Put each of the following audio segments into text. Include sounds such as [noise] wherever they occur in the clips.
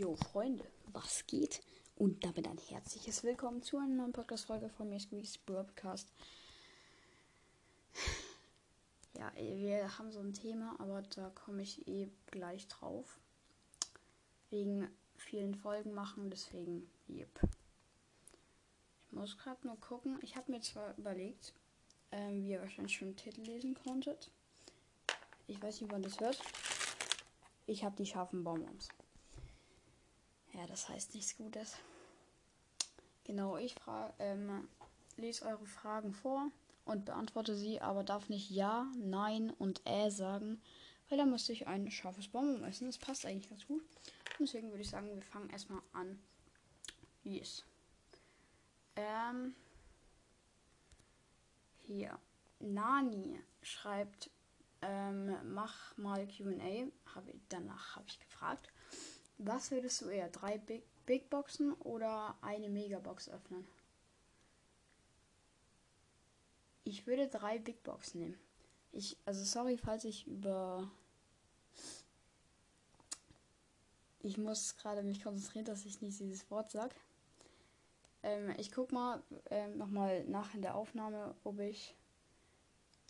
Jo, Freunde, was geht? Und damit ein herzliches Willkommen zu einer neuen Podcast-Folge von mir, Squeaks Broadcast. Ja, wir haben so ein Thema, aber da komme ich eh gleich drauf. Wegen vielen Folgen machen, deswegen, yep. Ich muss gerade nur gucken. Ich habe mir zwar überlegt, ähm, wie ihr wahrscheinlich schon den Titel lesen konntet. Ich weiß nicht, wann das hört. Ich habe die scharfen Bonbons. Ja, das heißt nichts Gutes. Genau, ich ähm, lese eure Fragen vor und beantworte sie, aber darf nicht Ja, Nein und Äh sagen, weil da müsste ich ein scharfes Bonbon essen. Das passt eigentlich ganz gut. Deswegen würde ich sagen, wir fangen erstmal an, wie es. Ähm, hier. Nani schreibt, ähm, mach mal QA. Hab danach habe ich gefragt. Was würdest du eher? Drei Big, Big Boxen oder eine Megabox öffnen? Ich würde drei Big Boxen nehmen. Ich, also sorry, falls ich über. Ich muss gerade mich konzentrieren, dass ich nicht dieses Wort sag. Ähm, ich guck mal ähm, nochmal nach in der Aufnahme, ob ich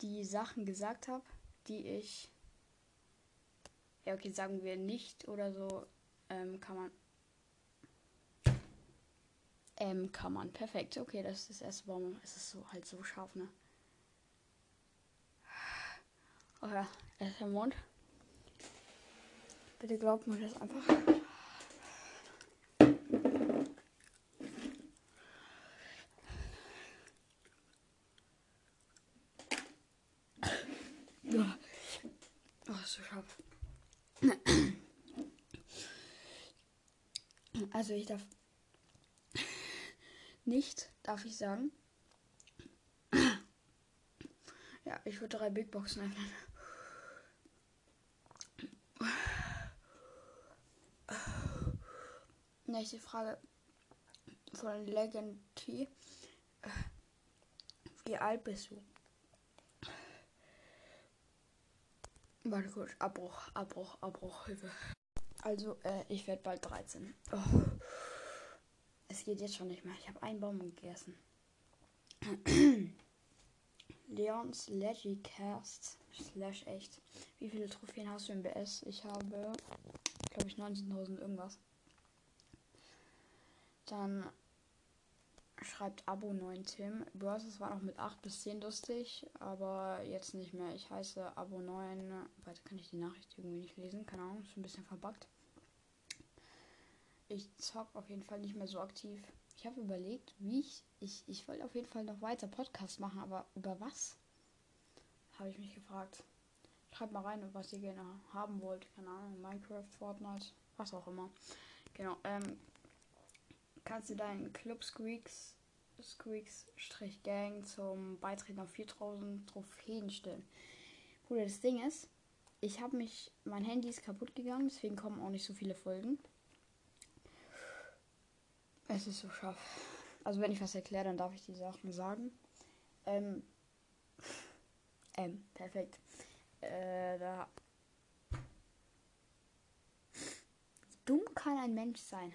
die Sachen gesagt habe, die ich. Ja, okay, sagen wir nicht oder so. Ähm, kann man. Ähm, kann man. Perfekt. Okay, das ist das erste Baum. Es ist so halt so scharf, ne? Oh ja, er ist der Mond. Bitte glaubt mir das einfach. Ja. Oh, so scharf. Also ich darf nicht, darf ich sagen. Ja, ich würde drei Big Boxen öffnen. Nächste Frage von Legend T. Wie alt bist du? Warte kurz, Abbruch, Abbruch, Abbruch, Hilfe. Also, äh, ich werde bald 13. Oh. Es geht jetzt schon nicht mehr. Ich habe einen Baum gegessen. [clears throat] Leons Legicast slash echt. Wie viele Trophäen hast du im BS? Ich habe, glaube ich, 19.000 irgendwas. Dann schreibt Abo 9 Tim. Börses war noch mit 8 bis 10 lustig, aber jetzt nicht mehr. Ich heiße Abo 9. Weiter kann ich die Nachricht irgendwie nicht lesen. Keine Ahnung, ist ein bisschen verbuggt. Ich zock auf jeden Fall nicht mehr so aktiv. Ich habe überlegt, wie ich. Ich, ich wollte auf jeden Fall noch weiter Podcast machen, aber über was? Habe ich mich gefragt. Schreibt mal rein, was ihr gerne haben wollt. Keine Ahnung, Minecraft, Fortnite, was auch immer. Genau, ähm, kannst du deinen Club Squeaks Squeaks-Gang zum Beitreten auf 4000 Trophäen stellen. Bruder, das Ding ist, ich habe mich, mein Handy ist kaputt gegangen, deswegen kommen auch nicht so viele Folgen. Es ist so scharf. Also wenn ich was erkläre, dann darf ich die Sachen sagen. Ähm, ähm, perfekt. Äh, da. Wie dumm kann ein Mensch sein?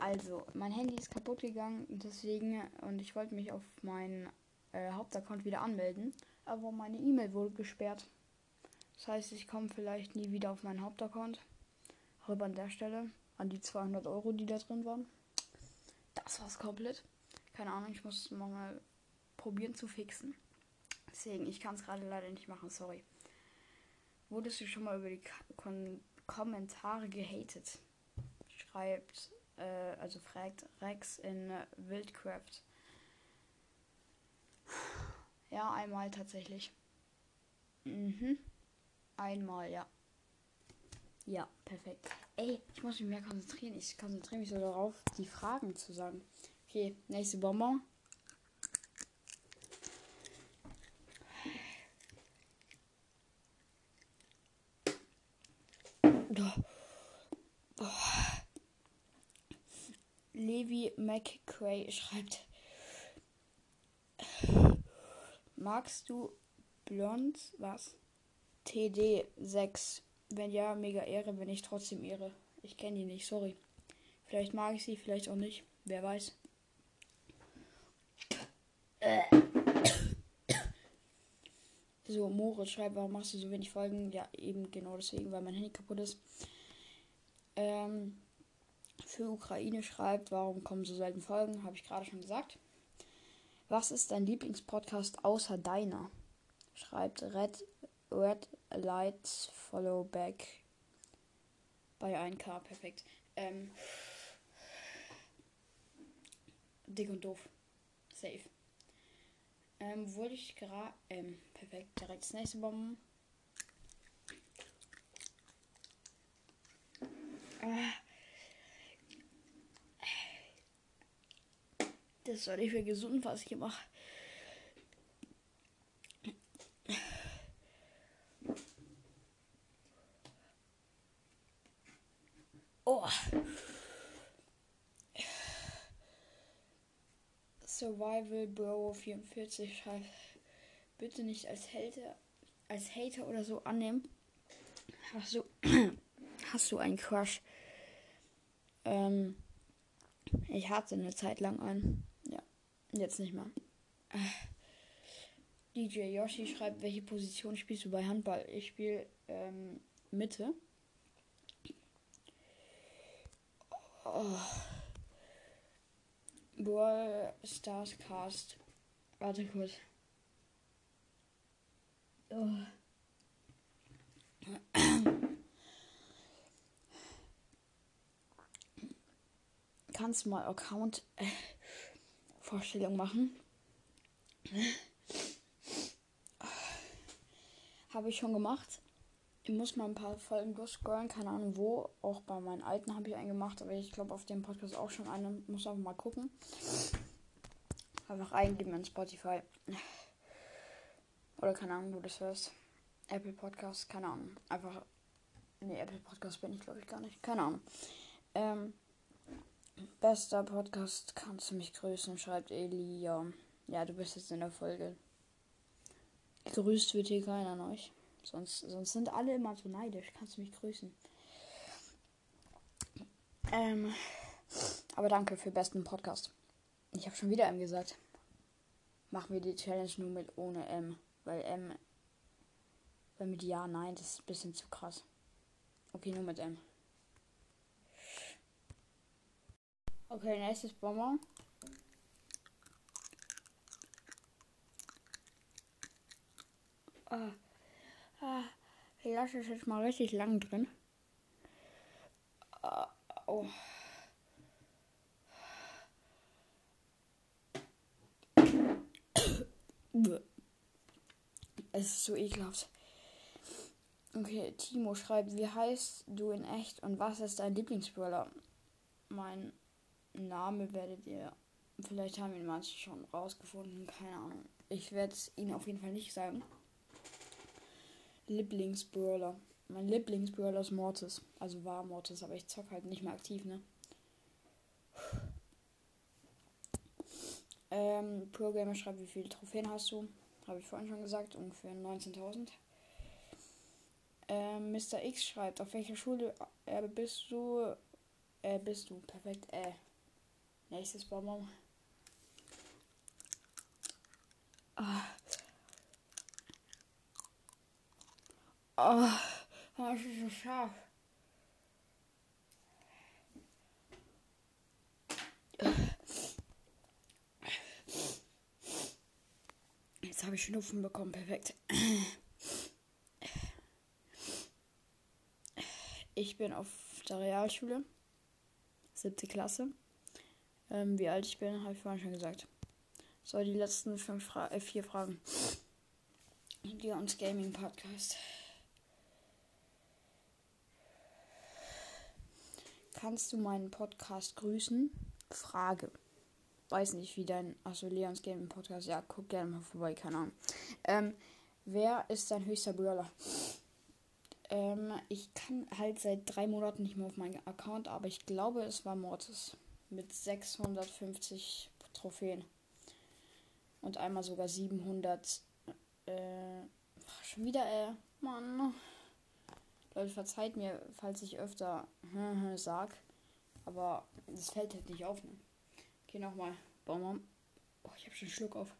Also, mein Handy ist kaputt gegangen, deswegen, und ich wollte mich auf meinen äh, Hauptaccount wieder anmelden, aber meine E-Mail wurde gesperrt. Das heißt, ich komme vielleicht nie wieder auf meinen Hauptaccount. Rüber an der Stelle, an die 200 Euro, die da drin waren. Das war's komplett. Keine Ahnung, ich muss mal probieren zu fixen. Deswegen, ich kann es gerade leider nicht machen, sorry. Wurdest du schon mal über die Kon Kommentare gehatet? Schreibt äh, also fragt Rex in äh, Wildcraft. Ja, einmal tatsächlich. Mhm. Einmal, ja. Ja, perfekt. Ey, ich muss mich mehr konzentrieren. Ich konzentriere mich so darauf, die Fragen zu sagen. Okay, nächste Bonbon. Oh. Levi McCray schreibt. Magst du blond? Was? TD 6. Wenn ja, mega Ehre, wenn ich trotzdem Ehre. Ich kenne die nicht, sorry. Vielleicht mag ich sie, vielleicht auch nicht. Wer weiß. So, Moritz schreibt, warum machst du so wenig Folgen? Ja, eben genau deswegen, weil mein Handy kaputt ist. Ähm, für Ukraine schreibt, warum kommen so selten Folgen? Habe ich gerade schon gesagt. Was ist dein Lieblingspodcast außer deiner? Schreibt Red, Red Lights Follow Back bei 1K. Perfekt. Ähm, dick und doof. Safe. Ähm, wollte ich gerade. Ähm, perfekt. Direkt das nächste Bomben. Ah. Das soll ich für gesund, was ich hier mache. Oh. Survival Bro 44 schreibt. Bitte nicht als Hater, als Hater oder so annehmen. Hast du, [clears throat] hast du einen Crush? Ähm, ich hatte eine Zeit lang einen. Jetzt nicht mehr. Äh, DJ Yoshi schreibt, welche Position spielst du bei Handball? Ich spiele ähm, Mitte. Oh. Brawl Stars Cast. Warte kurz. Oh. Kannst mal Account äh, Vorstellung machen? Habe ich schon gemacht. Ich muss mal ein paar Folgen durchscrollen, keine Ahnung wo. Auch bei meinen alten habe ich einen gemacht, aber ich glaube auf dem Podcast auch schon einen. Muss einfach mal gucken. Einfach eingeben in Spotify. Oder keine Ahnung, wo das hörst. Apple Podcast, keine Ahnung. Einfach. Nee, Apple Podcast bin ich glaube ich gar nicht. Keine Ahnung. Ähm, bester Podcast, kannst du mich grüßen, schreibt Elia. Ja, du bist jetzt in der Folge. Grüßt wird hier keiner an euch. Sonst, sonst sind alle immer so neidisch. Kannst du mich grüßen? Ähm, aber danke für besten Podcast. Ich habe schon wieder M gesagt. Machen wir die Challenge nur mit ohne M. Weil M. Weil mit Ja, Nein, das ist ein bisschen zu krass. Okay, nur mit M. Okay, nächstes Bonbon. Ah. Ah, ich lasse es jetzt mal richtig lang drin. Ah, oh. Es ist so ekelhaft. Okay, Timo schreibt, wie heißt du in echt und was ist dein Lieblingsbrawler? Mein Name werdet ihr, vielleicht haben ihn manche schon rausgefunden, keine Ahnung. Ich werde es ihnen auf jeden Fall nicht sagen. Lieblingsbrawler. Mein Lieblingsbrawler ist Mortis. Also war Mortis, aber ich zock halt nicht mehr aktiv, ne? Ähm, Pro Gamer schreibt, wie viele Trophäen hast du? Habe ich vorhin schon gesagt, ungefähr 19.000. Ähm, Mr. X schreibt, auf welcher Schule äh, bist du? Äh, bist du? Perfekt, äh. Nächstes Bonbon. Ah. Oh, das ist so scharf. Jetzt habe ich Schnupfen bekommen, perfekt. Ich bin auf der Realschule, siebte Klasse. Ähm, wie alt ich bin, habe ich vorhin schon gesagt. So, die letzten fünf Fra äh, vier Fragen. Die uns Gaming Podcast. Kannst du meinen Podcast grüßen? Frage. Weiß nicht, wie dein. Achso, Leons Gaming Podcast. Ja, guck gerne mal vorbei, keine Ahnung. Ähm, wer ist dein höchster Brawler? Ähm, ich kann halt seit drei Monaten nicht mehr auf meinen Account, aber ich glaube, es war Mortis. Mit 650 Trophäen. Und einmal sogar 700. Äh, schon wieder, äh, Mann. Leute, verzeiht mir, falls ich öfter [laughs] sag. Aber das fällt halt nicht auf. Ne? Okay, nochmal. Baum. Oh, ich habe schon einen Schluck auf.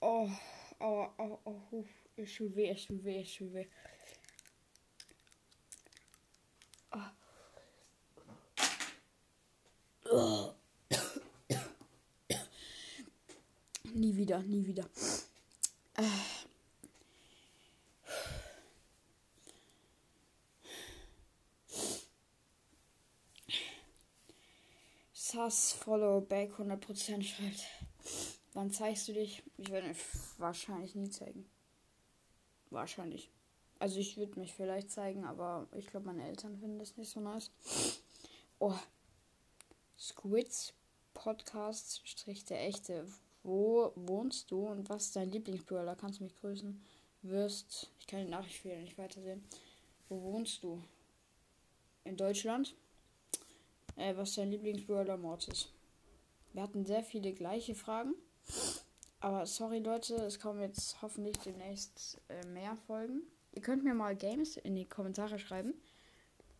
Oh, oh, oh, oh, oh. Es tut weh, es tut weh, es tut weh. [coughs] Nie wieder, nie wieder. Äh. Sass Follow Back 100% schreibt. Wann zeigst du dich? Ich werde wahrscheinlich nie zeigen. Wahrscheinlich. Also ich würde mich vielleicht zeigen, aber ich glaube, meine Eltern finden das nicht so nice. Oh. Squids Podcast Strich der echte. Wo wohnst du und was ist dein Lieblingsbrawler? Kannst du mich grüßen? Wirst. Ich kann die Nachricht wieder nicht weitersehen. Wo wohnst du? In Deutschland? Äh, was ist dein Lieblingsbrawler Mortis? Wir hatten sehr viele gleiche Fragen. Aber sorry Leute, es kommen jetzt hoffentlich demnächst äh, mehr Folgen. Ihr könnt mir mal Games in die Kommentare schreiben.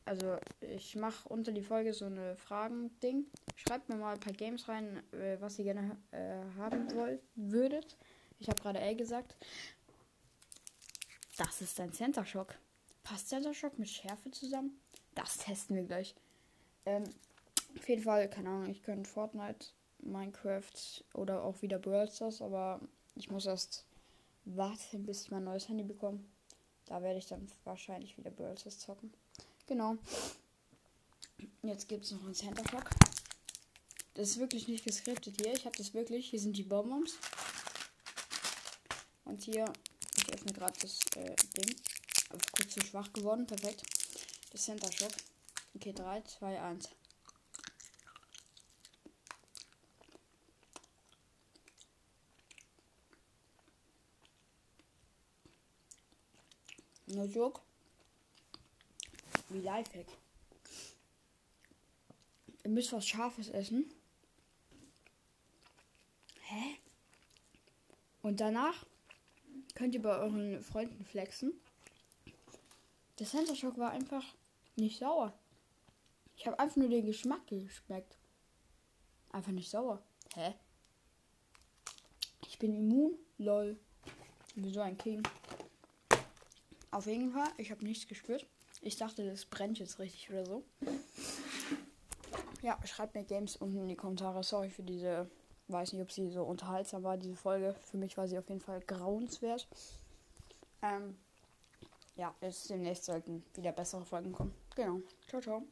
Also ich mache unter die Folge so eine Fragen-Ding. Schreibt mir mal ein paar Games rein, äh, was ihr gerne äh, haben wollt, würdet. Ich habe gerade L gesagt. Das ist ein Center Shock. Passt Center Shock mit Schärfe zusammen? Das testen wir gleich. Ähm, auf jeden Fall, keine Ahnung, ich könnte Fortnite, Minecraft oder auch wieder Brawl Stars, aber ich muss erst warten, bis ich mein neues Handy bekomme. Da werde ich dann wahrscheinlich wieder Brawl zocken. Genau. Jetzt gibt es noch einen Center Clock. Das ist wirklich nicht geskriptet hier. Ich habe das wirklich. Hier sind die Bonbons. Und hier, ich öffne gerade das äh, Ding. Aber kurz zu schwach geworden. Perfekt. Das Center Shock. Okay, 3, 2, 1. No joke. Wie Lifehack. Ihr müsst was Scharfes essen. Hä? Und danach könnt ihr bei euren Freunden flexen. Der Center Shock war einfach nicht sauer. Ich habe einfach nur den Geschmack geschmeckt. Einfach nicht sauer. Hä? Ich bin immun? Lol. Wieso ein King? Auf jeden Fall, ich habe nichts gespürt. Ich dachte, das brennt jetzt richtig oder so. Ja, schreibt mir Games unten in die Kommentare. Sorry für diese, weiß nicht, ob sie so unterhaltsam war, diese Folge. Für mich war sie auf jeden Fall grauenswert. Ähm, ja, jetzt demnächst sollten wieder bessere Folgen kommen. Genau. Ciao, ciao.